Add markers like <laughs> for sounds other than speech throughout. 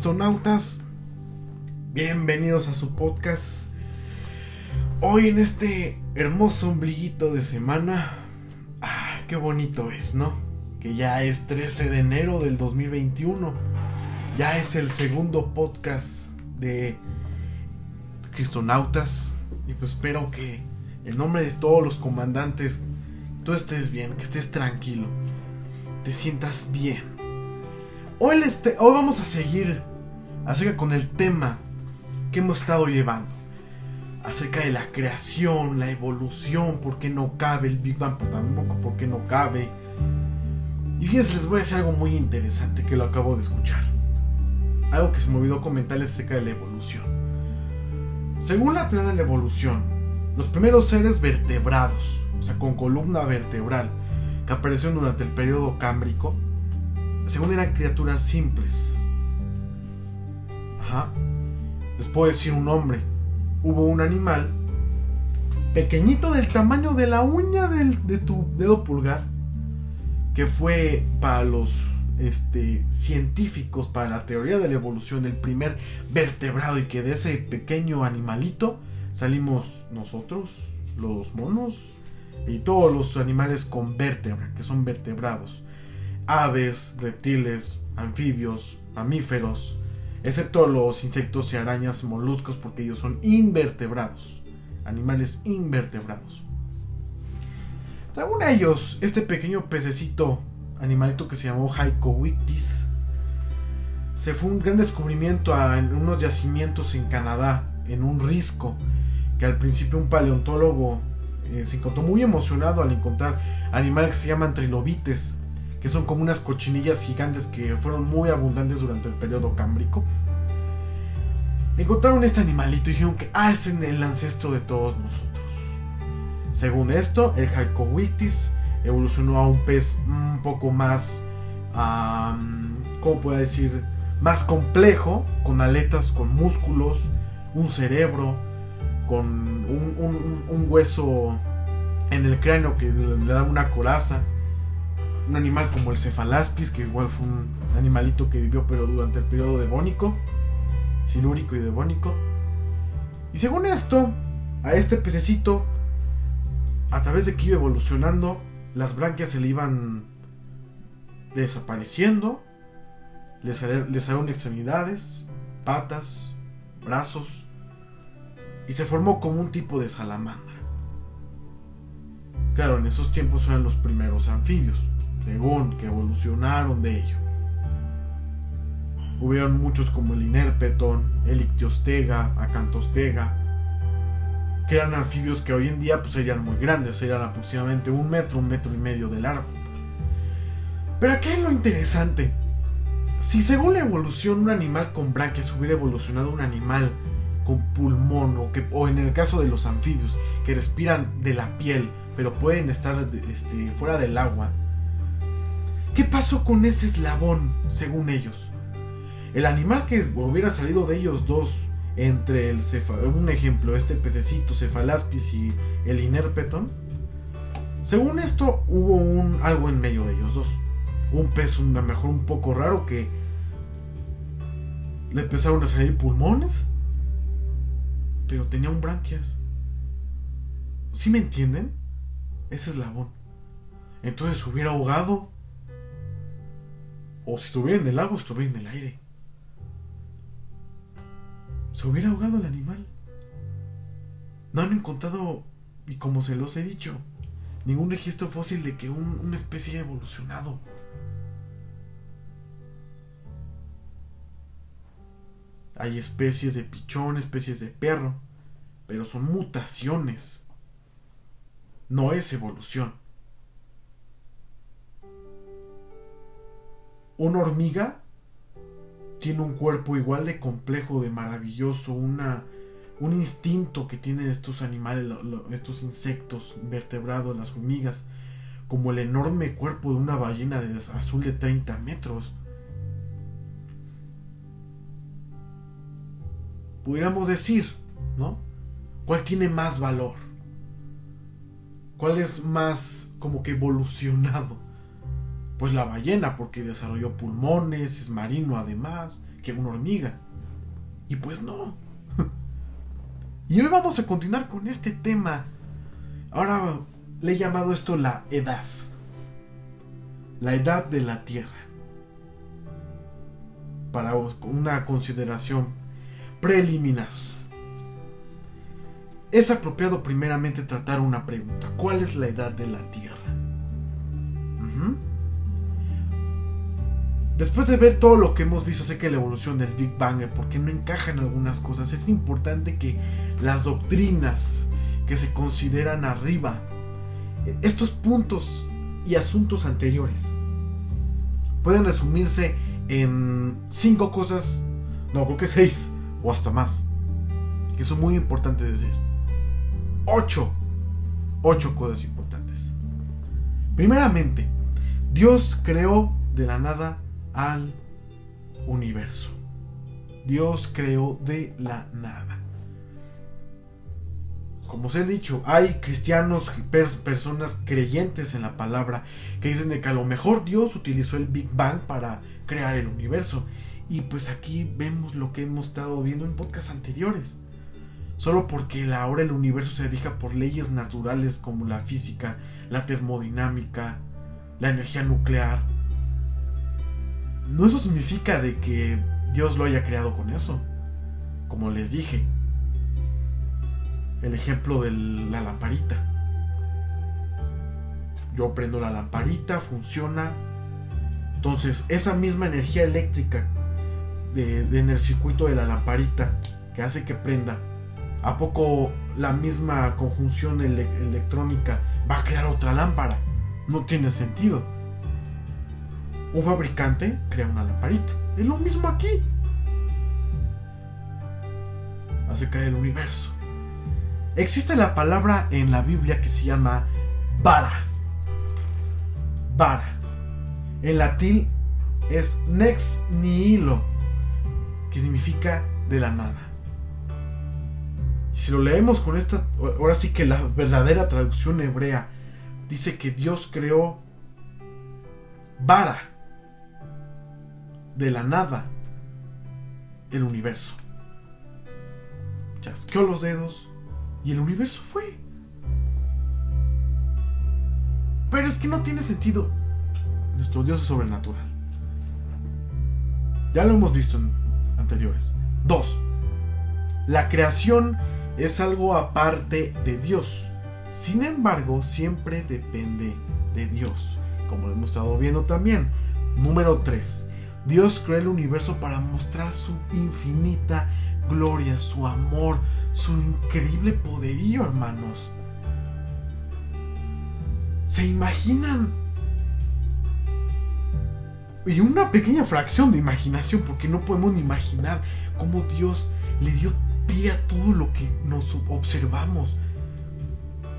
Cristonautas, bienvenidos a su podcast. Hoy en este hermoso ombliguito de semana, ah, qué bonito es, ¿no? Que ya es 13 de enero del 2021, ya es el segundo podcast de Cristonautas y pues espero que en nombre de todos los comandantes tú estés bien, que estés tranquilo, te sientas bien Hoy, hoy vamos a seguir acerca con el tema que hemos estado llevando. Acerca de la creación, la evolución, por qué no cabe el Big Bang, tampoco por qué no cabe. Y fíjense, les voy a decir algo muy interesante que lo acabo de escuchar. Algo que se me olvidó comentarles acerca de la evolución. Según la teoría de la evolución, los primeros seres vertebrados, o sea, con columna vertebral, que aparecieron durante el periodo cámbrico, según eran criaturas simples. Ajá. Les puedo decir un nombre. Hubo un animal pequeñito del tamaño de la uña de tu dedo pulgar que fue para los este, científicos, para la teoría de la evolución, el primer vertebrado y que de ese pequeño animalito salimos nosotros, los monos y todos los animales con vértebra, que son vertebrados aves, reptiles, anfibios, mamíferos, excepto los insectos y arañas moluscos porque ellos son invertebrados, animales invertebrados. Según ellos, este pequeño pececito, animalito que se llamó Hycowictis, se fue un gran descubrimiento en unos yacimientos en Canadá, en un risco, que al principio un paleontólogo eh, se encontró muy emocionado al encontrar animales que se llaman trilobites, que son como unas cochinillas gigantes que fueron muy abundantes durante el periodo cámbrico. Encontraron este animalito y dijeron que ah, es el ancestro de todos nosotros. Según esto, el Hycowictis evolucionó a un pez un poco más, ¿cómo puedo decir? Más complejo, con aletas, con músculos, un cerebro, con un, un hueso en el cráneo que le da una coraza un animal como el cefalaspis, que igual fue un animalito que vivió pero durante el periodo devónico, silúrico y devónico. Y según esto, a este pececito, a través de que iba evolucionando, las branquias se le iban desapareciendo, le, salieron extremidades, patas, brazos, y se formó como un tipo de salamandra. Claro, en esos tiempos eran los primeros anfibios según que evolucionaron de ello. Hubieron muchos como el Inerpeton, el Ictiostega, Acantostega, que eran anfibios que hoy en día pues, serían muy grandes, serían aproximadamente un metro, un metro y medio de largo. Pero aquí hay lo interesante. Si según la evolución un animal con branquias hubiera evolucionado un animal con pulmón o, que, o en el caso de los anfibios que respiran de la piel pero pueden estar este, fuera del agua, ¿Qué pasó con ese eslabón, según ellos? El animal que hubiera salido de ellos dos, entre el un ejemplo, este pececito Cephalaspis y el Inerpeton, según esto hubo un algo en medio de ellos dos. Un pez, a mejor un poco raro que le empezaron a salir pulmones, pero tenía un branquias. ¿Sí me entienden? Ese eslabón. Entonces hubiera ahogado o si estuviera en el agua, estuviera en el aire. Se hubiera ahogado el animal. No han encontrado, y como se los he dicho, ningún registro fósil de que una especie haya evolucionado. Hay especies de pichón, especies de perro, pero son mutaciones. No es evolución. Una hormiga tiene un cuerpo igual de complejo, de maravilloso, un instinto que tienen estos animales, estos insectos vertebrados, las hormigas, como el enorme cuerpo de una ballena de azul de 30 metros. Pudiéramos decir, ¿no? ¿Cuál tiene más valor? ¿Cuál es más como que evolucionado? Pues la ballena, porque desarrolló pulmones, es marino además, que una hormiga. Y pues no. <laughs> Y hoy vamos a continuar con este tema. Ahora le he llamado esto la edad. La edad de la Tierra. Para una consideración preliminar. Es apropiado primeramente tratar una pregunta. ¿Cuál es la edad de la Tierra? Después de ver todo lo que hemos visto, sé que la evolución del Big Bang, porque no encaja en algunas cosas, es importante que las doctrinas que se consideran arriba, estos puntos y asuntos anteriores, pueden resumirse en cinco cosas, no, creo que seis o hasta más, que son muy importantes decir. Ocho, ocho cosas importantes. Primeramente, Dios creó de la nada al universo. Dios creó de la nada. Como os he dicho, hay cristianos, personas creyentes en la palabra, que dicen de que a lo mejor Dios utilizó el Big Bang para crear el universo. Y pues aquí vemos lo que hemos estado viendo en podcasts anteriores. Solo porque ahora el universo se rija por leyes naturales como la física, la termodinámica, la energía nuclear, no eso significa de que Dios lo haya creado con eso. Como les dije, el ejemplo de la lamparita. Yo prendo la lamparita, funciona. Entonces, esa misma energía eléctrica de, en el circuito de la lamparita que hace que prenda, ¿a poco la misma conjunción electrónica va a crear otra lámpara? No tiene sentido un fabricante crea una lamparita. Es lo mismo aquí. Hace caer el universo. Existe la palabra en la Biblia que se llama vara. Vara. En latín es nex nihilo, que significa de la nada. Y si lo leemos con esta, ahora sí que la verdadera traducción hebrea dice que Dios creó vara de la nada el universo. Chasqueó los dedos y el universo fue. Pero es que no tiene sentido. Nuestro Dios es sobrenatural. Ya lo hemos visto en anteriores. Dos. La creación es algo aparte de Dios. Sin embargo, siempre depende de Dios. Como lo hemos estado viendo también. Número 3. Dios creó el universo para mostrar su infinita gloria, su amor, su increíble poderío, hermanos. ¿Se imaginan? Y una pequeña fracción de imaginación, porque no podemos ni imaginar cómo Dios le dio pie a todo lo que nos observamos.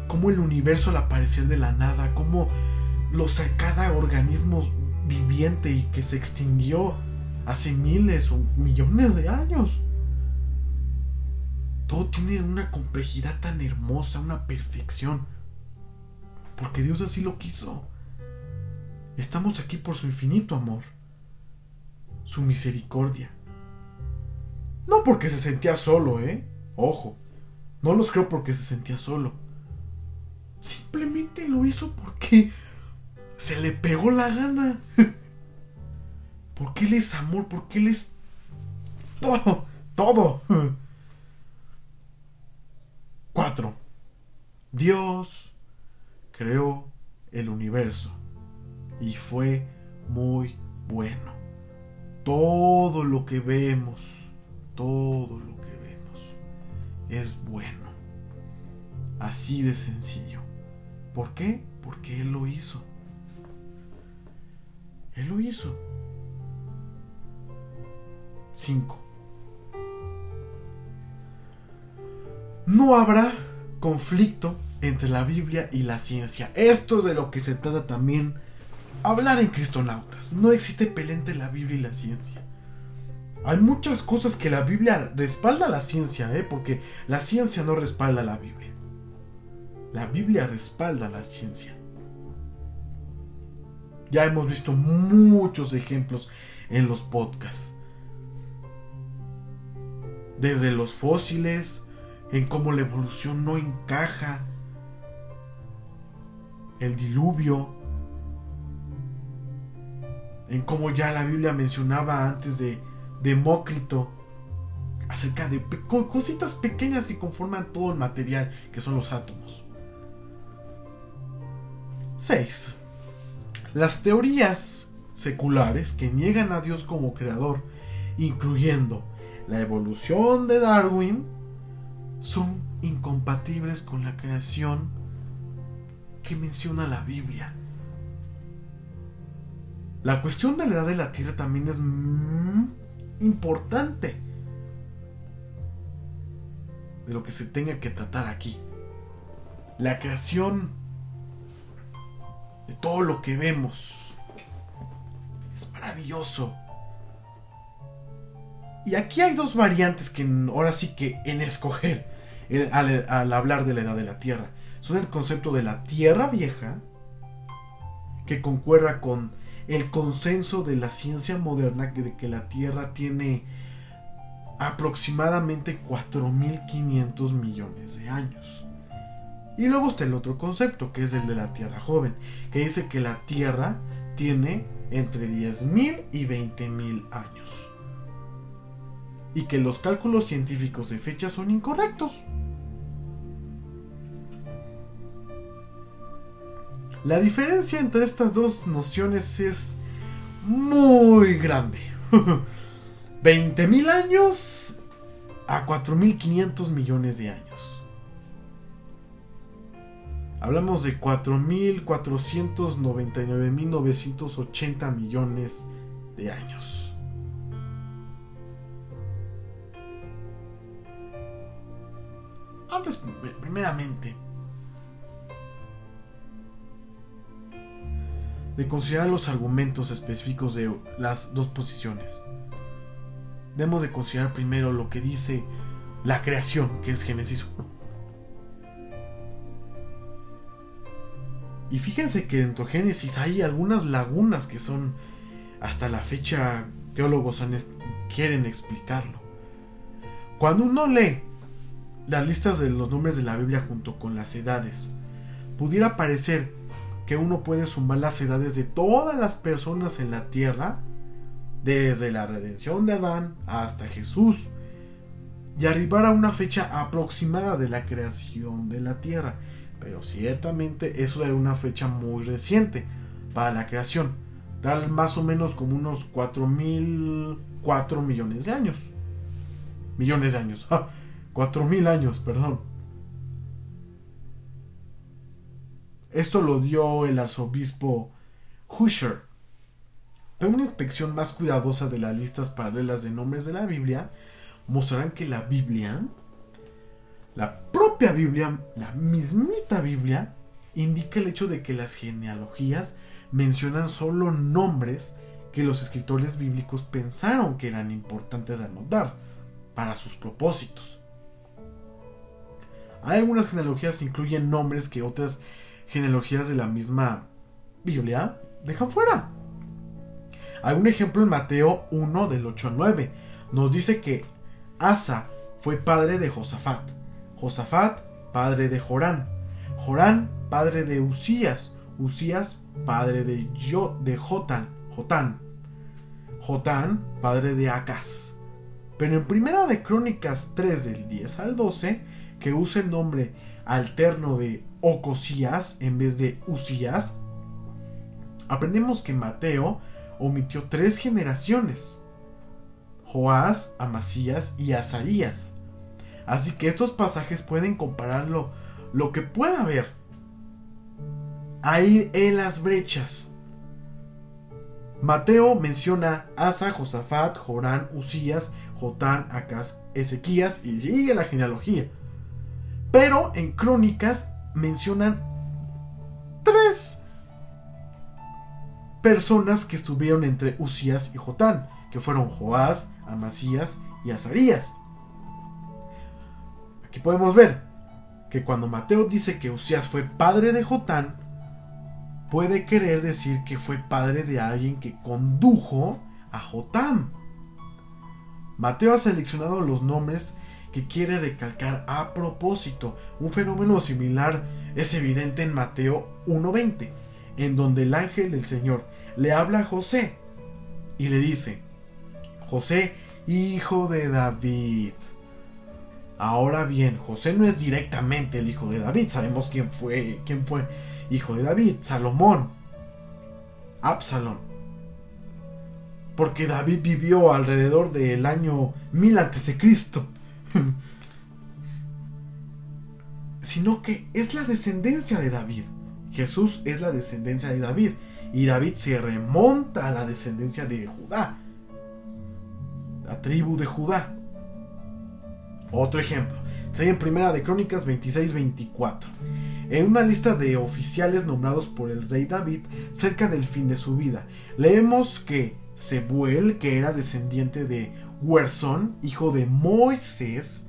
Cómo el universo al aparecer de la nada, cómo los cada organismo viviente y que se extinguió hace miles o millones de años. Todo tiene una complejidad tan hermosa, una perfección. Porque Dios así lo quiso. Estamos aquí por su infinito amor, su misericordia. No porque se sentía solo, ¿eh? Ojo, no los creo porque se sentía solo. Simplemente lo hizo porque se le pegó la gana. Porque Él es amor, porque Él es todo, todo. Cuatro. Dios creó el universo y fue muy bueno. Todo lo que vemos, todo lo que vemos es bueno. Así de sencillo. ¿Por qué? Porque Él lo hizo. Él lo hizo. 5. No habrá conflicto entre la Biblia y la ciencia. Esto es de lo que se trata también hablar en Cristonautas. No existe pelea entre la Biblia y la ciencia. Hay muchas cosas que la Biblia respalda a la ciencia, ¿eh? porque la ciencia no respalda a la Biblia. La Biblia respalda a la ciencia. Ya hemos visto muchos ejemplos en los podcasts. Desde los fósiles, en cómo la evolución no encaja, el diluvio, en cómo ya la Biblia mencionaba antes de Demócrito acerca de cositas pequeñas que conforman todo el material, que son los átomos. 6. Las teorías seculares que niegan a Dios como creador, incluyendo la evolución de Darwin, son incompatibles con la creación que menciona la Biblia. La cuestión de la edad de la Tierra también es importante de lo que se tenga que tratar aquí. La creación todo lo que vemos es maravilloso. Y aquí hay dos variantes que ahora sí que en escoger al, al hablar de la edad de la Tierra. Son el concepto de la Tierra vieja, que concuerda con el consenso de la ciencia moderna de que la Tierra tiene aproximadamente 4.500 millones de años. Y luego está el otro concepto, que es el de la Tierra joven, que dice que la Tierra tiene entre 10.000 y 20.000 años. Y que los cálculos científicos de fecha son incorrectos. La diferencia entre estas dos nociones es muy grande. <laughs> 20.000 años a 4.500 millones de años. Hablamos de 4.499.980 millones de años. Antes, primeramente, de considerar los argumentos específicos de las dos posiciones debemos de considerar primero lo que dice la creación, que es Génesis 1. Y fíjense que dentro de Génesis hay algunas lagunas que son, hasta la fecha, teólogos quieren explicarlo. Cuando uno lee las listas de los nombres de la Biblia junto con las edades, pudiera parecer que uno puede sumar las edades de todas las personas en la tierra desde la redención de Adán hasta Jesús, y arribar a una fecha aproximada de la creación de la tierra. Pero ciertamente eso era una fecha muy reciente para la creación, tal más o menos como unos 4.004 millones de años. Millones de años. Ah, 4.000 años, perdón. Esto lo dio el arzobispo Husher pero una inspección más cuidadosa de las listas paralelas de nombres de la Biblia mostrarán que la Biblia, la propia Biblia, la mismita Biblia, indica el hecho de que las genealogías mencionan solo nombres que los escritores bíblicos pensaron que eran importantes de anotar para sus propósitos. Hay algunas genealogías que incluyen nombres que otras genealogías de la misma Biblia dejan fuera. Hay un ejemplo en Mateo 1 del 8 al 9. Nos dice que Asa fue padre de Josafat. Josafat, padre de Jorán. Jorán, padre de Usías. Usías, padre de, Yo, de Jotán. Jotán. Jotán, padre de Acaz. Pero en Primera de Crónicas 3 del 10 al 12, que usa el nombre alterno de Ocosías en vez de Usías, aprendemos que Mateo omitió tres generaciones, Joás, Amasías y Azarías. Así que estos pasajes pueden compararlo lo que pueda haber ahí en las brechas. Mateo menciona Asa, Josafat, Jorán, Usías, Jotán, Acaz, Ezequías y sigue la genealogía. Pero en Crónicas mencionan tres personas que estuvieron entre Usías y Jotán, que fueron Joás, Amasías y Azarías. Aquí podemos ver que cuando Mateo dice que Usías fue padre de Jotán, puede querer decir que fue padre de alguien que condujo a Jotam. Mateo ha seleccionado los nombres que quiere recalcar a propósito. Un fenómeno similar es evidente en Mateo 1.20, en donde el ángel del Señor le habla a José y le dice, José, hijo de David. Ahora bien, José no es directamente el hijo de David, sabemos quién fue, quién fue hijo de David, Salomón, Absalón. Porque David vivió alrededor del año 1000 a.C. <laughs> sino que es la descendencia de David. Jesús es la descendencia de David y David se remonta a la descendencia de Judá, la tribu de Judá. Otro ejemplo, sería en Primera de Crónicas 26-24. En una lista de oficiales nombrados por el rey David cerca del fin de su vida, leemos que Sebuel, que era descendiente de Huerzón, hijo de Moisés,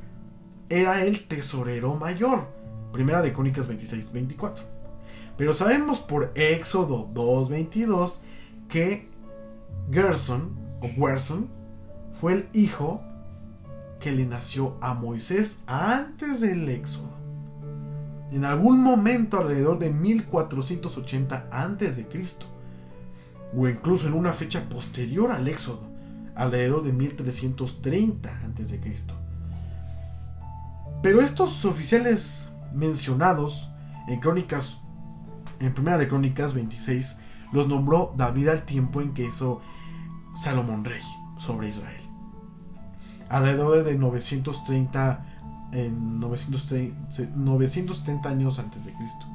era el tesorero mayor. Primera de Crónicas 26-24. Pero sabemos por Éxodo 2.22 que Gerson o Gerson fue el hijo que le nació a Moisés antes del Éxodo. En algún momento alrededor de 1480 antes de Cristo, o incluso en una fecha posterior al Éxodo, alrededor de 1330 antes de Cristo. Pero estos oficiales mencionados en Crónicas en Primera de Crónicas 26 los nombró David al tiempo en que hizo Salomón rey sobre Israel alrededor de 930 en 930, años antes de Cristo.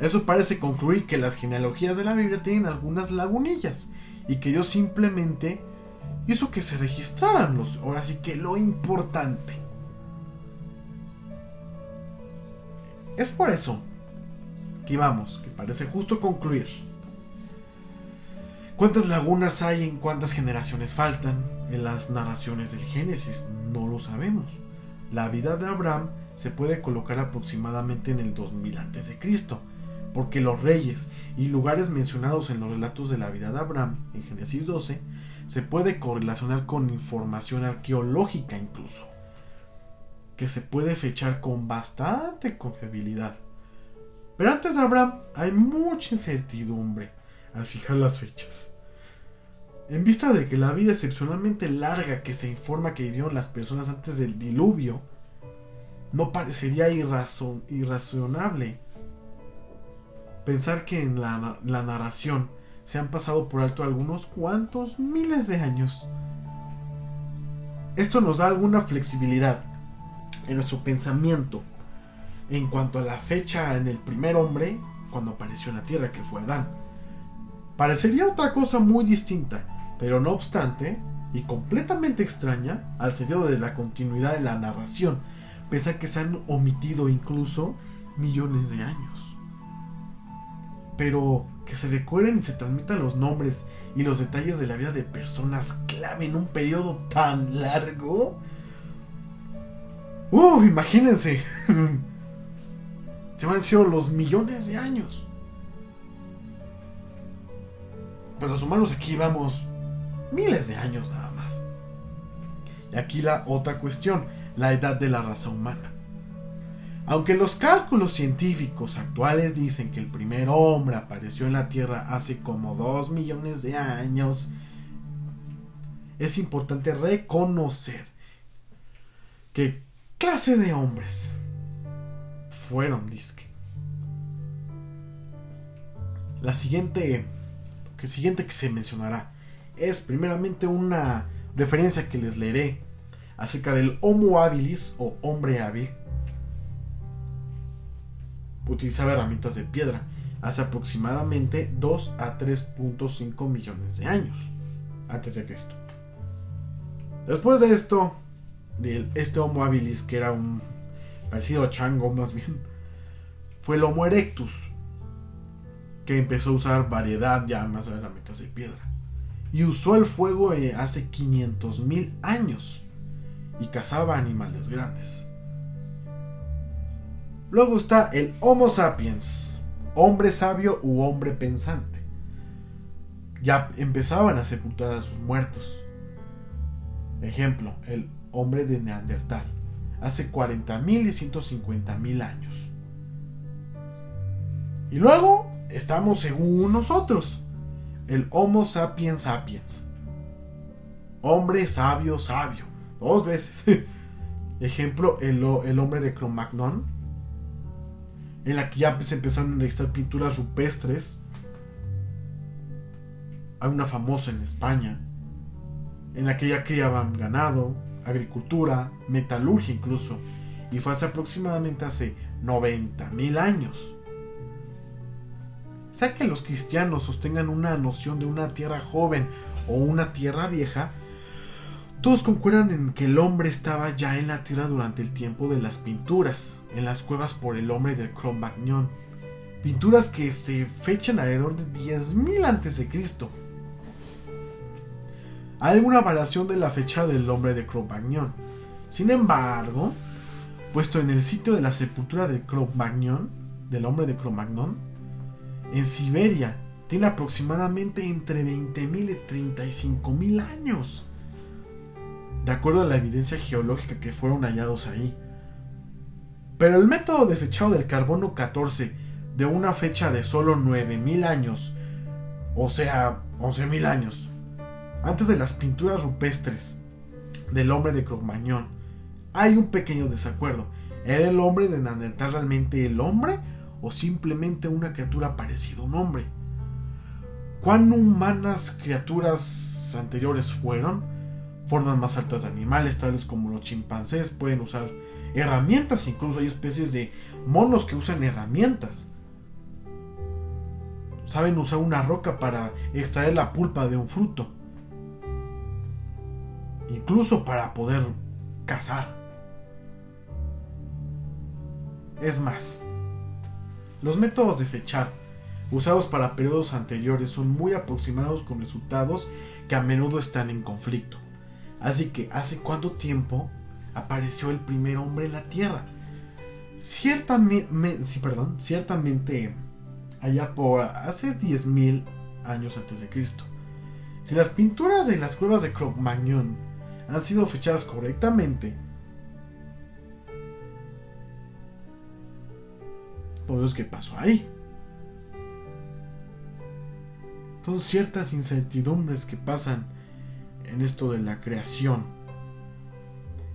Eso parece concluir que las genealogías de la Biblia tienen algunas lagunillas y que Dios simplemente hizo que se registraran los, ahora sí que lo importante. Es por eso que vamos, que parece justo concluir ¿Cuántas lagunas hay en cuántas generaciones faltan? En las narraciones del Génesis no lo sabemos. La vida de Abraham se puede colocar aproximadamente en el 2000 a.C., porque los reyes y lugares mencionados en los relatos de la vida de Abraham, en Génesis 12, se puede correlacionar con información arqueológica incluso, que se puede fechar con bastante confiabilidad. Pero antes de Abraham hay mucha incertidumbre al fijar las fechas. En vista de que la vida excepcionalmente larga que se informa que vivieron las personas antes del diluvio, no parecería irrazonable pensar que en la, la narración se han pasado por alto algunos cuantos miles de años. Esto nos da alguna flexibilidad en nuestro pensamiento en cuanto a la fecha en el primer hombre cuando apareció en la tierra, que fue Adán. Parecería otra cosa muy distinta, pero no obstante, y completamente extraña al sentido de la continuidad de la narración, pese a que se han omitido incluso millones de años. Pero que se recuerden y se transmitan los nombres y los detalles de la vida de personas clave en un periodo tan largo. ¡Uh! Imagínense. <laughs> se van sido los millones de años. Pero los humanos aquí vamos miles de años nada más. Y aquí la otra cuestión, la edad de la raza humana. Aunque los cálculos científicos actuales dicen que el primer hombre apareció en la Tierra hace como 2 millones de años, es importante reconocer que clase de hombres fueron disque. La siguiente que siguiente que se mencionará es primeramente una referencia que les leeré acerca del Homo habilis o hombre hábil. Utilizaba herramientas de piedra hace aproximadamente 2 a 3.5 millones de años antes de Cristo. Después de esto, de este Homo habilis, que era un parecido a chango más bien, fue el Homo erectus, que empezó a usar variedad ya más de herramientas de piedra. Y usó el fuego eh, hace 500.000 años y cazaba animales grandes. Luego está el Homo sapiens, hombre sabio u hombre pensante. Ya empezaban a sepultar a sus muertos. Ejemplo, el hombre de Neandertal, hace 40.000 y 150.000 años. Y luego estamos según nosotros, el Homo sapiens sapiens, hombre sabio sabio, dos veces. <laughs> Ejemplo, el, el hombre de Cro-Magnon, en la que ya se empezaron a realizar pinturas rupestres. Hay una famosa en España, en la que ya criaban ganado, agricultura, metalurgia incluso, y fue hace aproximadamente hace 90.000 años. Sea que los cristianos sostengan una noción de una tierra joven o una tierra vieja, todos concuerdan en que el hombre estaba ya en la tierra durante el tiempo de las pinturas, en las cuevas por el hombre del Cro-Magnon. Pinturas que se fechan alrededor de 10.000 a.C. Hay alguna variación de la fecha del hombre de Cro-Magnon. Sin embargo, puesto en el sitio de la sepultura del Cro-Magnon, del hombre de Cro-Magnon, en Siberia, tiene aproximadamente entre 20.000 y 35.000 años de acuerdo a la evidencia geológica que fueron hallados ahí. Pero el método de fechado del carbono 14 de una fecha de solo 9000 años, o sea, 11000 años, antes de las pinturas rupestres del hombre de Cromagnon, hay un pequeño desacuerdo. ¿Era el hombre de Neandertal realmente el hombre o simplemente una criatura parecida a un hombre? ¿Cuán humanas criaturas anteriores fueron? formas más altas de animales, tales como los chimpancés, pueden usar herramientas, incluso hay especies de monos que usan herramientas. Saben usar una roca para extraer la pulpa de un fruto. Incluso para poder cazar. Es más, los métodos de fechar usados para periodos anteriores son muy aproximados con resultados que a menudo están en conflicto. Así que, ¿hace cuánto tiempo apareció el primer hombre en la Tierra? Ciertamente, sí, perdón, ciertamente allá por hace 10.000 años antes de Cristo. Si las pinturas de las cuevas de Cro-Magnon han sido fechadas correctamente, pues ¿qué pasó ahí? Son ciertas incertidumbres que pasan en esto de la creación,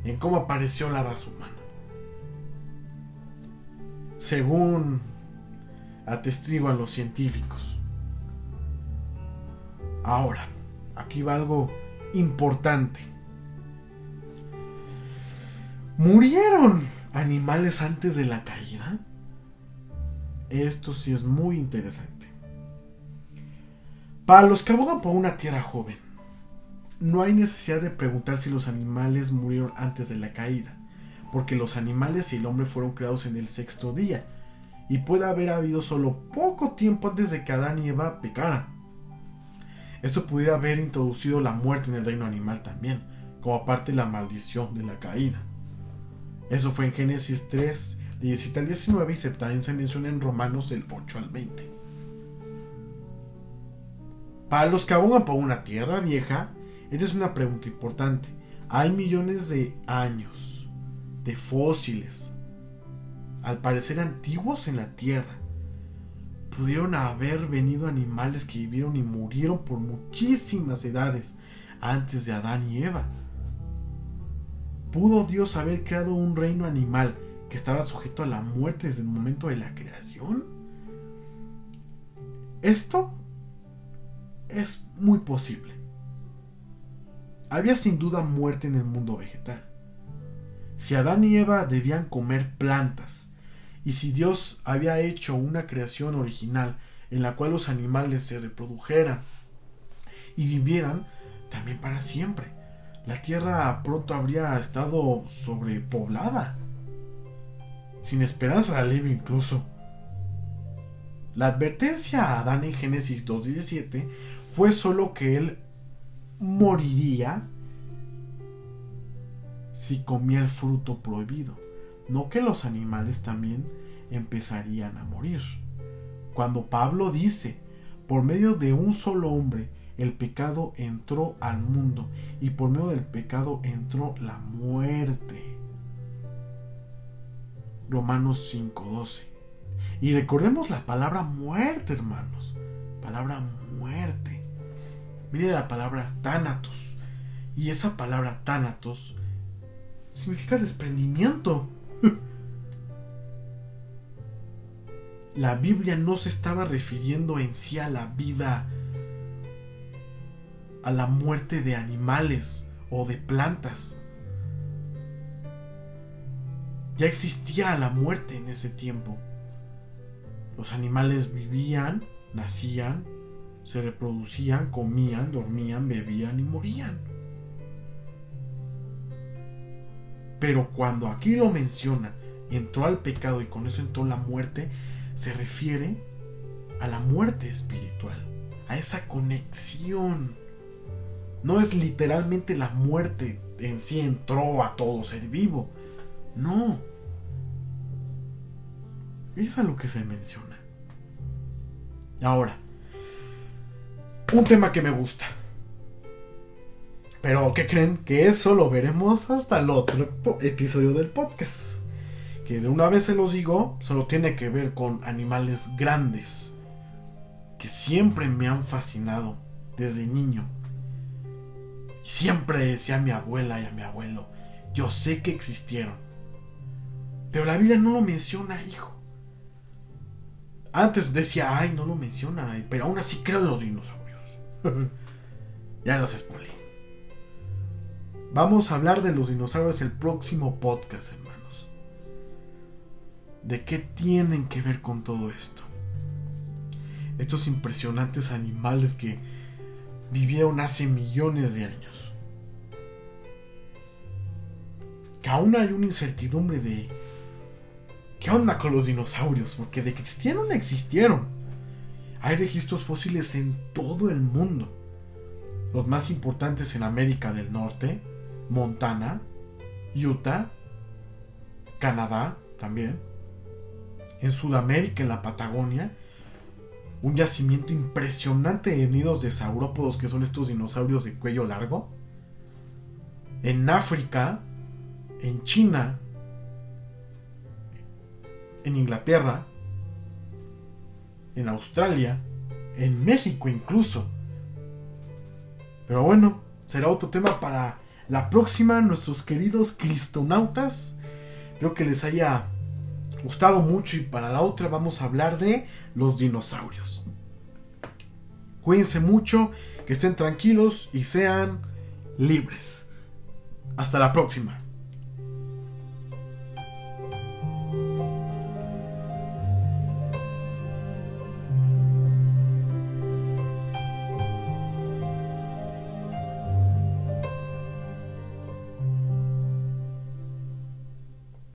en cómo apareció la raza humana. Según atestiguan los científicos. Ahora, aquí va algo importante. ¿Murieron animales antes de la caída? Esto sí es muy interesante. Para los que abogan por una tierra joven, no hay necesidad de preguntar si los animales murieron antes de la caída, porque los animales y el hombre fueron creados en el sexto día, y puede haber habido solo poco tiempo antes de que Adán y Eva pecaran. Eso pudiera haber introducido la muerte en el reino animal también, como parte de la maldición de la caída. Eso fue en Génesis 3, 17 al 19 y se menciona en Romanos del 8 al 20. Para los que abogan por una tierra vieja, esta es una pregunta importante. Hay millones de años de fósiles, al parecer antiguos en la Tierra. Pudieron haber venido animales que vivieron y murieron por muchísimas edades antes de Adán y Eva. ¿Pudo Dios haber creado un reino animal que estaba sujeto a la muerte desde el momento de la creación? Esto es muy posible había sin duda muerte en el mundo vegetal. Si Adán y Eva debían comer plantas, y si Dios había hecho una creación original en la cual los animales se reprodujeran y vivieran también para siempre, la tierra pronto habría estado sobrepoblada, sin esperanza de alivio incluso. La advertencia a Adán en Génesis 2.17 fue solo que él moriría si comía el fruto prohibido. No que los animales también empezarían a morir. Cuando Pablo dice, por medio de un solo hombre, el pecado entró al mundo y por medio del pecado entró la muerte. Romanos 5:12. Y recordemos la palabra muerte, hermanos. Palabra muerte. Mire la palabra Thanatos. Y esa palabra Thanatos significa desprendimiento. <laughs> la Biblia no se estaba refiriendo en sí a la vida, a la muerte de animales o de plantas. Ya existía la muerte en ese tiempo. Los animales vivían, nacían, se reproducían, comían, dormían, bebían y morían. Pero cuando aquí lo menciona, entró al pecado y con eso entró la muerte, se refiere a la muerte espiritual, a esa conexión. No es literalmente la muerte en sí entró a todo ser vivo. No. Es a lo que se menciona. Ahora, un tema que me gusta. Pero, ¿qué creen? Que eso lo veremos hasta el otro episodio del podcast. Que de una vez se los digo, solo tiene que ver con animales grandes. Que siempre me han fascinado desde niño. Y siempre decía a mi abuela y a mi abuelo, yo sé que existieron. Pero la Biblia no lo menciona, hijo. Antes decía, ay, no lo menciona, pero aún así creo en los dinosaurios. <laughs> ya los spoilé. Vamos a hablar de los dinosaurios el próximo podcast, hermanos. ¿De qué tienen que ver con todo esto? Estos impresionantes animales que vivieron hace millones de años. Que aún hay una incertidumbre de ¿qué onda con los dinosaurios? Porque de que existieron, existieron. Hay registros fósiles en todo el mundo. Los más importantes en América del Norte, Montana, Utah, Canadá también, en Sudamérica, en la Patagonia, un yacimiento impresionante de nidos de saurópodos que son estos dinosaurios de cuello largo, en África, en China, en Inglaterra, en Australia, en México incluso. Pero bueno, será otro tema para la próxima, nuestros queridos cristonautas. Espero que les haya gustado mucho y para la otra vamos a hablar de los dinosaurios. Cuídense mucho, que estén tranquilos y sean libres. Hasta la próxima.